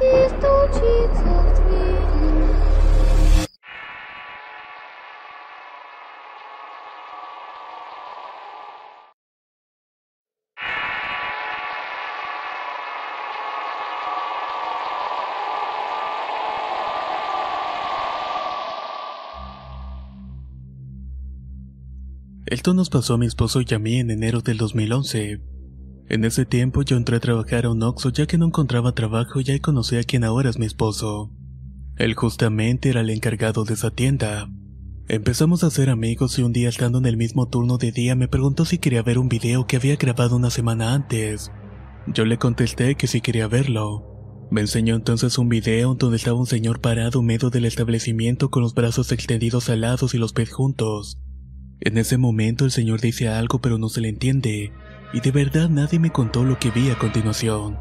и стучится в двери. Esto nos pasó a mi esposo y a mí en enero del 2011. en ese tiempo yo entré a trabajar a un Oxxo ya que no encontraba trabajo y ahí conocí a quien ahora es mi esposo. Él justamente era el encargado de esa tienda. Empezamos a ser amigos y un día estando en el mismo turno de día me preguntó si quería ver un video que había grabado una semana antes. Yo le contesté que sí quería verlo. Me enseñó entonces un video donde estaba un señor parado en medio del establecimiento con los brazos extendidos al lado y los pies juntos. En ese momento el señor dice algo pero no se le entiende, y de verdad nadie me contó lo que vi a continuación.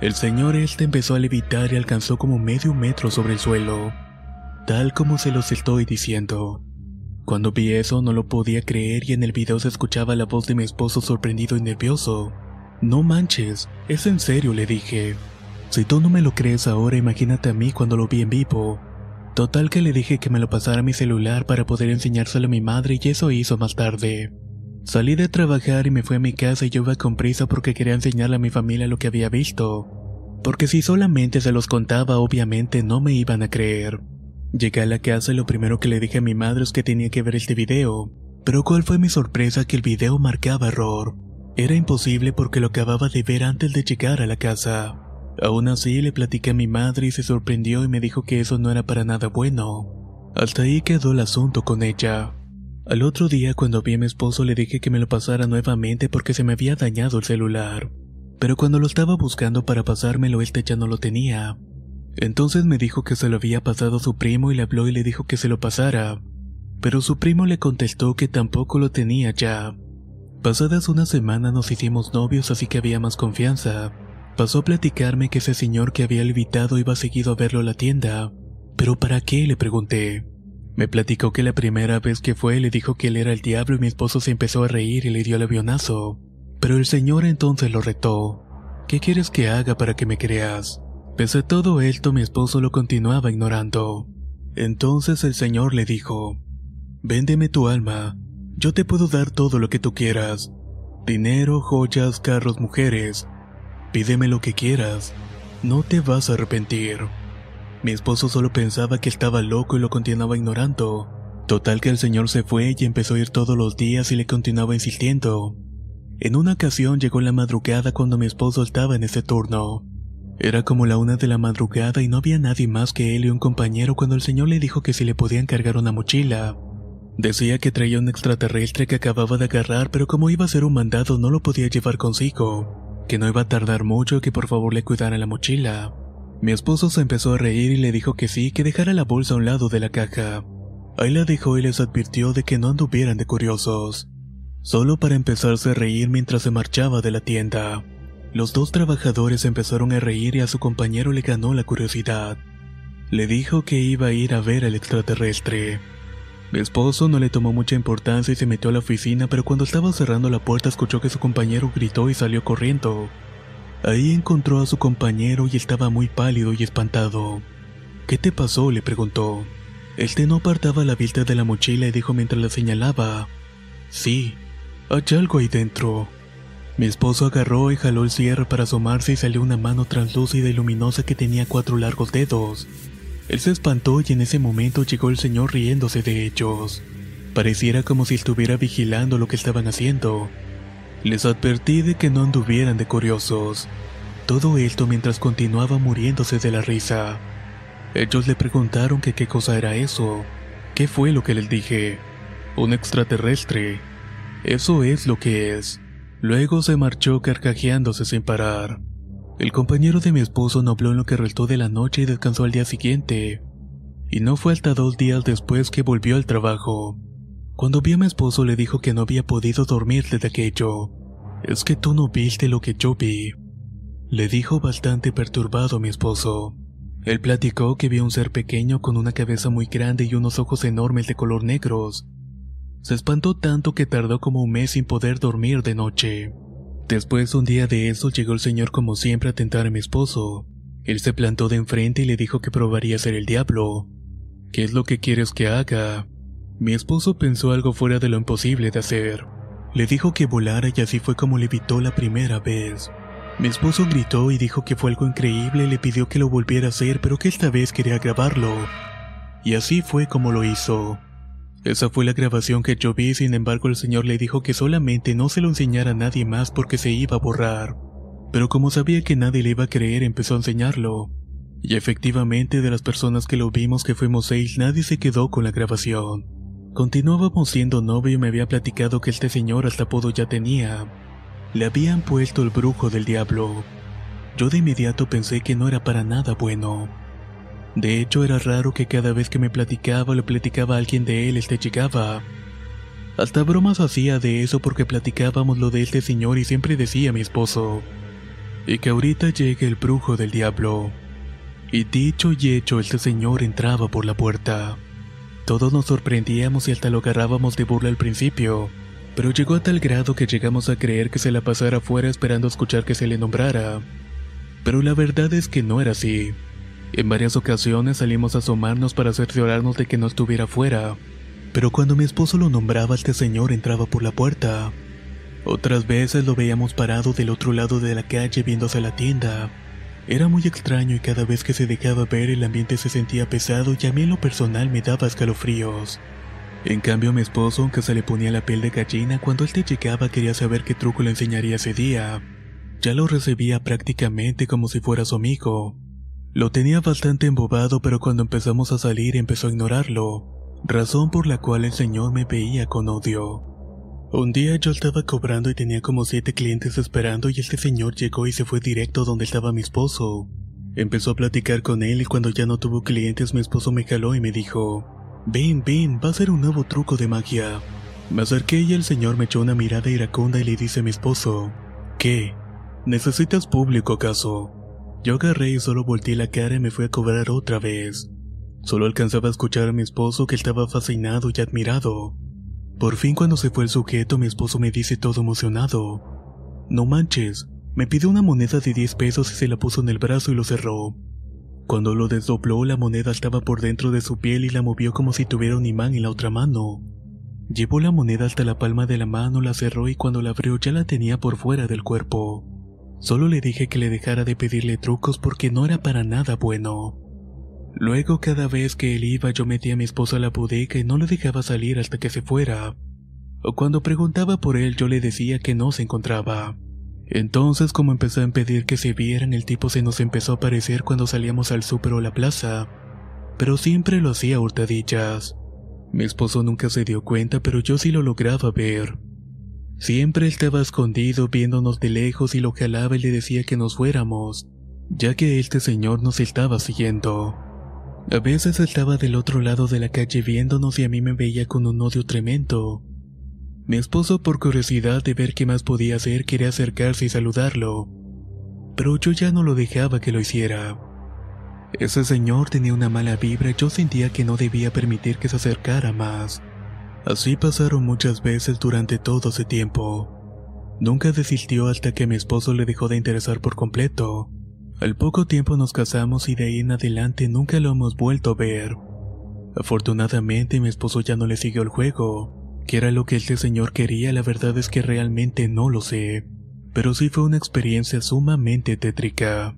El señor este empezó a levitar y alcanzó como medio metro sobre el suelo, tal como se los estoy diciendo. Cuando vi eso no lo podía creer y en el video se escuchaba la voz de mi esposo sorprendido y nervioso. No manches, es en serio, le dije. Si tú no me lo crees ahora, imagínate a mí cuando lo vi en vivo. Total que le dije que me lo pasara a mi celular para poder enseñárselo a mi madre y eso hizo más tarde. Salí de trabajar y me fui a mi casa y yo iba con prisa porque quería enseñarle a mi familia lo que había visto. Porque si solamente se los contaba obviamente no me iban a creer. Llegué a la casa y lo primero que le dije a mi madre es que tenía que ver este video. Pero cuál fue mi sorpresa que el video marcaba error. Era imposible porque lo acababa de ver antes de llegar a la casa. Aún así le platiqué a mi madre y se sorprendió y me dijo que eso no era para nada bueno. Hasta ahí quedó el asunto con ella. Al otro día cuando vi a mi esposo le dije que me lo pasara nuevamente porque se me había dañado el celular. Pero cuando lo estaba buscando para pasármelo este ya no lo tenía. Entonces me dijo que se lo había pasado su primo y le habló y le dijo que se lo pasara. Pero su primo le contestó que tampoco lo tenía ya. Pasadas una semana nos hicimos novios así que había más confianza. Pasó a platicarme que ese señor que había invitado iba seguido a verlo a la tienda. ¿Pero para qué? le pregunté. Me platicó que la primera vez que fue le dijo que él era el diablo y mi esposo se empezó a reír y le dio el avionazo. Pero el señor entonces lo retó. ¿Qué quieres que haga para que me creas? Pese a todo esto mi esposo lo continuaba ignorando. Entonces el señor le dijo, Véndeme tu alma, yo te puedo dar todo lo que tú quieras. Dinero, joyas, carros, mujeres. Pídeme lo que quieras, no te vas a arrepentir. Mi esposo solo pensaba que estaba loco y lo continuaba ignorando. Total que el señor se fue y empezó a ir todos los días y le continuaba insistiendo. En una ocasión llegó la madrugada cuando mi esposo estaba en ese turno. Era como la una de la madrugada y no había nadie más que él y un compañero cuando el señor le dijo que si le podían cargar una mochila. Decía que traía un extraterrestre que acababa de agarrar, pero como iba a ser un mandado no lo podía llevar consigo, que no iba a tardar mucho y que por favor le cuidara la mochila. Mi esposo se empezó a reír y le dijo que sí, que dejara la bolsa a un lado de la caja. Ahí la dejó y les advirtió de que no anduvieran de curiosos. Solo para empezarse a reír mientras se marchaba de la tienda. Los dos trabajadores empezaron a reír y a su compañero le ganó la curiosidad. Le dijo que iba a ir a ver al extraterrestre. Mi esposo no le tomó mucha importancia y se metió a la oficina, pero cuando estaba cerrando la puerta escuchó que su compañero gritó y salió corriendo. Ahí encontró a su compañero y estaba muy pálido y espantado. ¿Qué te pasó? le preguntó. Este no apartaba la vista de la mochila y dijo mientras la señalaba. Sí, hay algo ahí dentro. Mi esposo agarró y jaló el cierre para asomarse y salió una mano translúcida y luminosa que tenía cuatro largos dedos. Él se espantó y en ese momento llegó el señor riéndose de ellos. Pareciera como si estuviera vigilando lo que estaban haciendo. Les advertí de que no anduvieran de curiosos. Todo esto mientras continuaba muriéndose de la risa. Ellos le preguntaron que qué cosa era eso. ¿Qué fue lo que les dije? Un extraterrestre. Eso es lo que es. Luego se marchó carcajeándose sin parar. El compañero de mi esposo no habló en lo que restó de la noche y descansó al día siguiente. Y no fue hasta dos días después que volvió al trabajo. Cuando vi a mi esposo le dijo que no había podido dormir desde aquello. Es que tú no viste lo que yo vi. Le dijo bastante perturbado mi esposo. Él platicó que vio un ser pequeño con una cabeza muy grande y unos ojos enormes de color negros. Se espantó tanto que tardó como un mes sin poder dormir de noche. Después un día de eso llegó el señor como siempre a tentar a mi esposo. Él se plantó de enfrente y le dijo que probaría ser el diablo. ¿Qué es lo que quieres que haga? Mi esposo pensó algo fuera de lo imposible de hacer. Le dijo que volara y así fue como le evitó la primera vez. Mi esposo gritó y dijo que fue algo increíble y le pidió que lo volviera a hacer, pero que esta vez quería grabarlo. Y así fue como lo hizo. Esa fue la grabación que yo vi, sin embargo el señor le dijo que solamente no se lo enseñara a nadie más porque se iba a borrar. Pero como sabía que nadie le iba a creer, empezó a enseñarlo. Y efectivamente de las personas que lo vimos que fuimos seis, nadie se quedó con la grabación. Continuábamos siendo novio y me había platicado que este señor hasta apodo ya tenía. Le habían puesto el brujo del diablo. Yo de inmediato pensé que no era para nada bueno. De hecho, era raro que cada vez que me platicaba o le platicaba a alguien de él, este llegaba. Hasta bromas hacía de eso porque platicábamos lo de este señor y siempre decía a mi esposo. Y que ahorita llegue el brujo del diablo. Y dicho y hecho, este señor entraba por la puerta. Todos nos sorprendíamos y hasta lo agarrábamos de burla al principio, pero llegó a tal grado que llegamos a creer que se la pasara afuera esperando escuchar que se le nombrara. Pero la verdad es que no era así. En varias ocasiones salimos a asomarnos para cerciorarnos de que no estuviera fuera, pero cuando mi esposo lo nombraba este señor entraba por la puerta. Otras veces lo veíamos parado del otro lado de la calle viéndose la tienda. Era muy extraño y cada vez que se dejaba ver el ambiente se sentía pesado y a mí en lo personal me daba escalofríos. En cambio mi esposo, aunque se le ponía la piel de gallina, cuando él te llegaba quería saber qué truco le enseñaría ese día. Ya lo recibía prácticamente como si fuera su amigo. Lo tenía bastante embobado, pero cuando empezamos a salir empezó a ignorarlo, razón por la cual el señor me veía con odio. Un día yo estaba cobrando y tenía como siete clientes esperando y este señor llegó y se fue directo donde estaba mi esposo. Empezó a platicar con él y cuando ya no tuvo clientes mi esposo me jaló y me dijo, ven, ven, va a ser un nuevo truco de magia. Me acerqué y el señor me echó una mirada iracunda y le dice a mi esposo, ¿qué? ¿Necesitas público acaso? Yo agarré y solo volteé la cara y me fui a cobrar otra vez. Solo alcanzaba a escuchar a mi esposo que estaba fascinado y admirado. Por fin cuando se fue el sujeto mi esposo me dice todo emocionado. No manches, me pidió una moneda de 10 pesos y se la puso en el brazo y lo cerró. Cuando lo desdobló la moneda estaba por dentro de su piel y la movió como si tuviera un imán en la otra mano. Llevó la moneda hasta la palma de la mano, la cerró y cuando la abrió ya la tenía por fuera del cuerpo. Solo le dije que le dejara de pedirle trucos porque no era para nada bueno. Luego cada vez que él iba yo metía a mi esposo a la bodega y no lo dejaba salir hasta que se fuera. O cuando preguntaba por él yo le decía que no se encontraba. Entonces como empezó a impedir que se vieran el tipo se nos empezó a aparecer cuando salíamos al súper o la plaza. Pero siempre lo hacía hurtadillas. Mi esposo nunca se dio cuenta pero yo sí lo lograba ver. Siempre estaba escondido viéndonos de lejos y lo jalaba y le decía que nos fuéramos, ya que este señor nos estaba siguiendo. A veces estaba del otro lado de la calle viéndonos y a mí me veía con un odio tremendo. Mi esposo, por curiosidad de ver qué más podía hacer, quería acercarse y saludarlo, pero yo ya no lo dejaba que lo hiciera. Ese señor tenía una mala vibra y yo sentía que no debía permitir que se acercara más. Así pasaron muchas veces durante todo ese tiempo. Nunca desistió hasta que mi esposo le dejó de interesar por completo. Al poco tiempo nos casamos y de ahí en adelante nunca lo hemos vuelto a ver. Afortunadamente mi esposo ya no le siguió el juego. ¿Qué era lo que este señor quería? La verdad es que realmente no lo sé. Pero sí fue una experiencia sumamente tétrica.